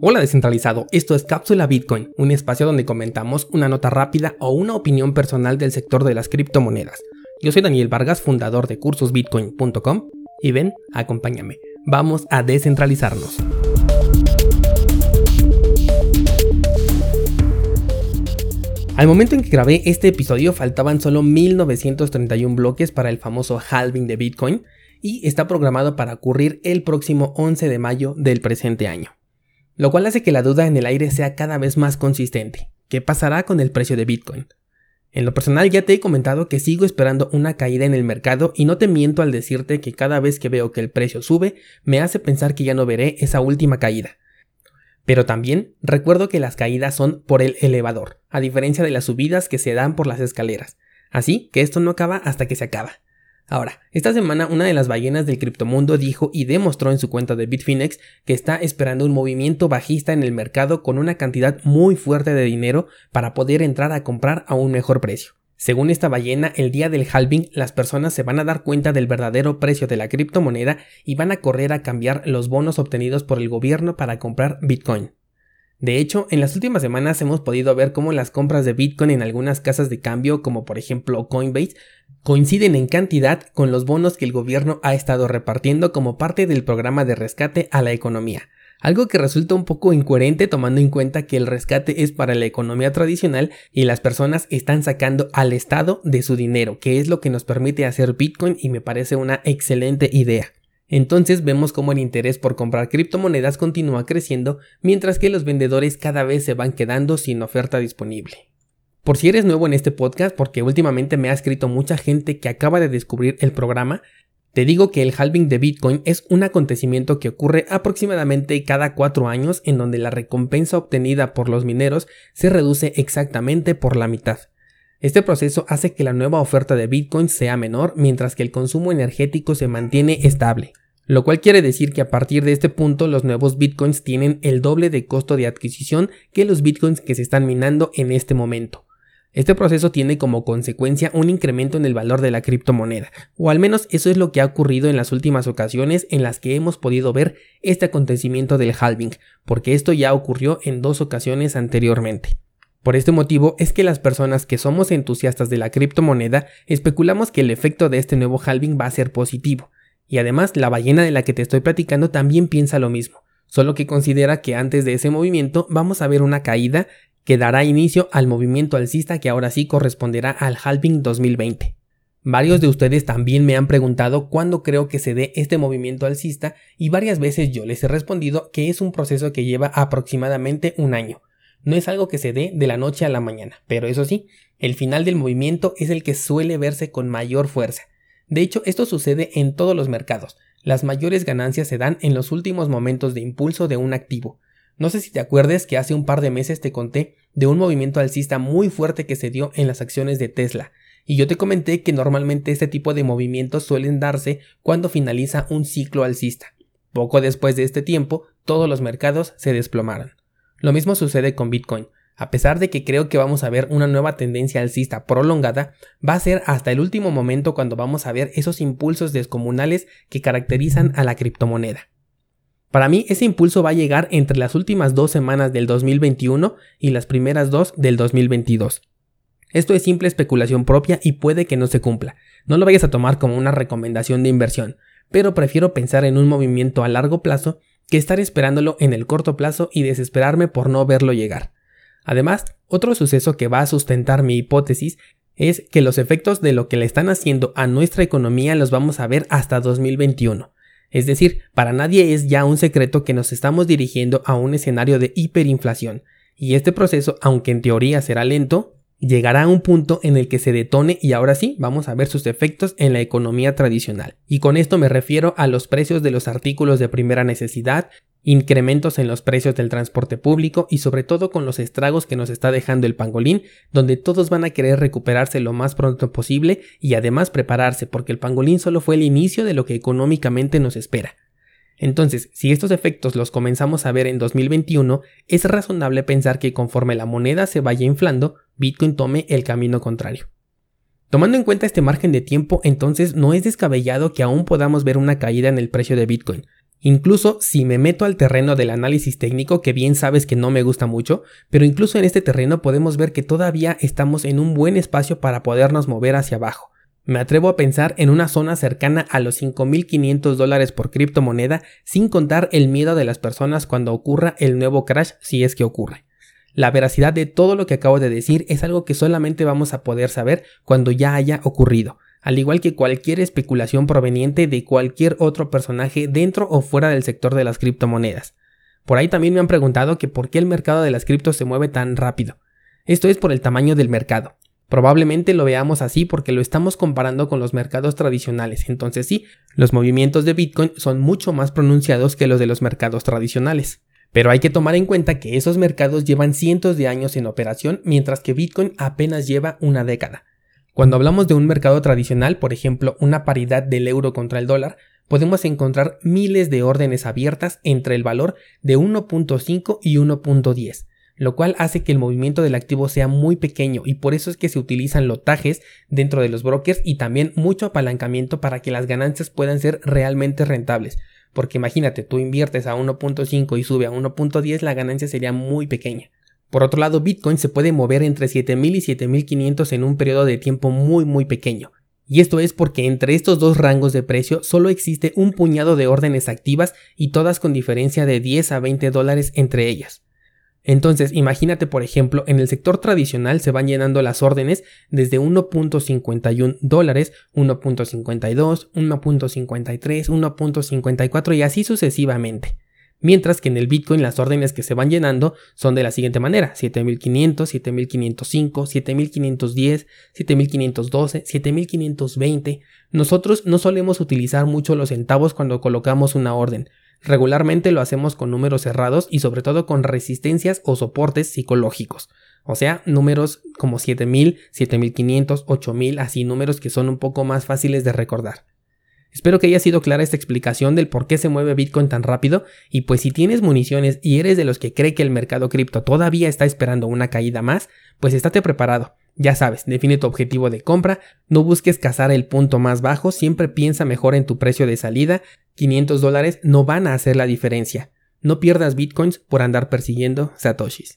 Hola descentralizado, esto es Cápsula Bitcoin, un espacio donde comentamos una nota rápida o una opinión personal del sector de las criptomonedas. Yo soy Daniel Vargas, fundador de cursosbitcoin.com y ven, acompáñame, vamos a descentralizarnos. Al momento en que grabé este episodio faltaban solo 1931 bloques para el famoso halving de Bitcoin y está programado para ocurrir el próximo 11 de mayo del presente año lo cual hace que la duda en el aire sea cada vez más consistente. ¿Qué pasará con el precio de Bitcoin? En lo personal ya te he comentado que sigo esperando una caída en el mercado y no te miento al decirte que cada vez que veo que el precio sube me hace pensar que ya no veré esa última caída. Pero también recuerdo que las caídas son por el elevador, a diferencia de las subidas que se dan por las escaleras. Así que esto no acaba hasta que se acaba. Ahora, esta semana una de las ballenas del criptomundo dijo y demostró en su cuenta de Bitfinex que está esperando un movimiento bajista en el mercado con una cantidad muy fuerte de dinero para poder entrar a comprar a un mejor precio. Según esta ballena, el día del halving las personas se van a dar cuenta del verdadero precio de la criptomoneda y van a correr a cambiar los bonos obtenidos por el gobierno para comprar Bitcoin. De hecho, en las últimas semanas hemos podido ver cómo las compras de Bitcoin en algunas casas de cambio, como por ejemplo Coinbase, coinciden en cantidad con los bonos que el gobierno ha estado repartiendo como parte del programa de rescate a la economía. Algo que resulta un poco incoherente tomando en cuenta que el rescate es para la economía tradicional y las personas están sacando al Estado de su dinero, que es lo que nos permite hacer Bitcoin y me parece una excelente idea. Entonces vemos cómo el interés por comprar criptomonedas continúa creciendo, mientras que los vendedores cada vez se van quedando sin oferta disponible. Por si eres nuevo en este podcast, porque últimamente me ha escrito mucha gente que acaba de descubrir el programa, te digo que el halving de Bitcoin es un acontecimiento que ocurre aproximadamente cada cuatro años en donde la recompensa obtenida por los mineros se reduce exactamente por la mitad. Este proceso hace que la nueva oferta de Bitcoin sea menor mientras que el consumo energético se mantiene estable, lo cual quiere decir que a partir de este punto los nuevos Bitcoins tienen el doble de costo de adquisición que los Bitcoins que se están minando en este momento. Este proceso tiene como consecuencia un incremento en el valor de la criptomoneda, o al menos eso es lo que ha ocurrido en las últimas ocasiones en las que hemos podido ver este acontecimiento del halving, porque esto ya ocurrió en dos ocasiones anteriormente. Por este motivo es que las personas que somos entusiastas de la criptomoneda especulamos que el efecto de este nuevo halving va a ser positivo, y además la ballena de la que te estoy platicando también piensa lo mismo, solo que considera que antes de ese movimiento vamos a ver una caída que dará inicio al movimiento alcista que ahora sí corresponderá al halving 2020. Varios de ustedes también me han preguntado cuándo creo que se dé este movimiento alcista y varias veces yo les he respondido que es un proceso que lleva aproximadamente un año, no es algo que se dé de la noche a la mañana, pero eso sí, el final del movimiento es el que suele verse con mayor fuerza. De hecho, esto sucede en todos los mercados. Las mayores ganancias se dan en los últimos momentos de impulso de un activo. No sé si te acuerdes que hace un par de meses te conté de un movimiento alcista muy fuerte que se dio en las acciones de Tesla, y yo te comenté que normalmente este tipo de movimientos suelen darse cuando finaliza un ciclo alcista. Poco después de este tiempo, todos los mercados se desplomaron. Lo mismo sucede con Bitcoin. A pesar de que creo que vamos a ver una nueva tendencia alcista prolongada, va a ser hasta el último momento cuando vamos a ver esos impulsos descomunales que caracterizan a la criptomoneda. Para mí ese impulso va a llegar entre las últimas dos semanas del 2021 y las primeras dos del 2022. Esto es simple especulación propia y puede que no se cumpla. No lo vayas a tomar como una recomendación de inversión, pero prefiero pensar en un movimiento a largo plazo que estar esperándolo en el corto plazo y desesperarme por no verlo llegar. Además, otro suceso que va a sustentar mi hipótesis es que los efectos de lo que le están haciendo a nuestra economía los vamos a ver hasta 2021. Es decir, para nadie es ya un secreto que nos estamos dirigiendo a un escenario de hiperinflación, y este proceso, aunque en teoría será lento, llegará a un punto en el que se detone y ahora sí vamos a ver sus efectos en la economía tradicional. Y con esto me refiero a los precios de los artículos de primera necesidad, incrementos en los precios del transporte público y sobre todo con los estragos que nos está dejando el pangolín, donde todos van a querer recuperarse lo más pronto posible y además prepararse porque el pangolín solo fue el inicio de lo que económicamente nos espera. Entonces, si estos efectos los comenzamos a ver en 2021, es razonable pensar que conforme la moneda se vaya inflando, Bitcoin tome el camino contrario. Tomando en cuenta este margen de tiempo, entonces no es descabellado que aún podamos ver una caída en el precio de Bitcoin. Incluso si me meto al terreno del análisis técnico, que bien sabes que no me gusta mucho, pero incluso en este terreno podemos ver que todavía estamos en un buen espacio para podernos mover hacia abajo. Me atrevo a pensar en una zona cercana a los 5.500 dólares por criptomoneda sin contar el miedo de las personas cuando ocurra el nuevo crash si es que ocurre. La veracidad de todo lo que acabo de decir es algo que solamente vamos a poder saber cuando ya haya ocurrido al igual que cualquier especulación proveniente de cualquier otro personaje dentro o fuera del sector de las criptomonedas. Por ahí también me han preguntado que por qué el mercado de las criptos se mueve tan rápido. Esto es por el tamaño del mercado. Probablemente lo veamos así porque lo estamos comparando con los mercados tradicionales, entonces sí, los movimientos de Bitcoin son mucho más pronunciados que los de los mercados tradicionales. Pero hay que tomar en cuenta que esos mercados llevan cientos de años en operación mientras que Bitcoin apenas lleva una década. Cuando hablamos de un mercado tradicional, por ejemplo, una paridad del euro contra el dólar, podemos encontrar miles de órdenes abiertas entre el valor de 1.5 y 1.10, lo cual hace que el movimiento del activo sea muy pequeño y por eso es que se utilizan lotajes dentro de los brokers y también mucho apalancamiento para que las ganancias puedan ser realmente rentables. Porque imagínate, tú inviertes a 1.5 y sube a 1.10, la ganancia sería muy pequeña. Por otro lado, Bitcoin se puede mover entre 7000 y 7500 en un periodo de tiempo muy muy pequeño. Y esto es porque entre estos dos rangos de precio solo existe un puñado de órdenes activas y todas con diferencia de 10 a 20 dólares entre ellas. Entonces, imagínate, por ejemplo, en el sector tradicional se van llenando las órdenes desde 1.51 dólares, 1.52, 1.53, 1.54 y así sucesivamente. Mientras que en el Bitcoin las órdenes que se van llenando son de la siguiente manera: 7500, 7505, 7510, 7512, 7520. Nosotros no solemos utilizar mucho los centavos cuando colocamos una orden. Regularmente lo hacemos con números cerrados y sobre todo con resistencias o soportes psicológicos. O sea, números como 7000, 7500, 8000, así números que son un poco más fáciles de recordar. Espero que haya sido clara esta explicación del por qué se mueve Bitcoin tan rápido y pues si tienes municiones y eres de los que cree que el mercado cripto todavía está esperando una caída más, pues estate preparado. Ya sabes, define tu objetivo de compra, no busques cazar el punto más bajo, siempre piensa mejor en tu precio de salida, 500 dólares no van a hacer la diferencia. No pierdas bitcoins por andar persiguiendo satoshis.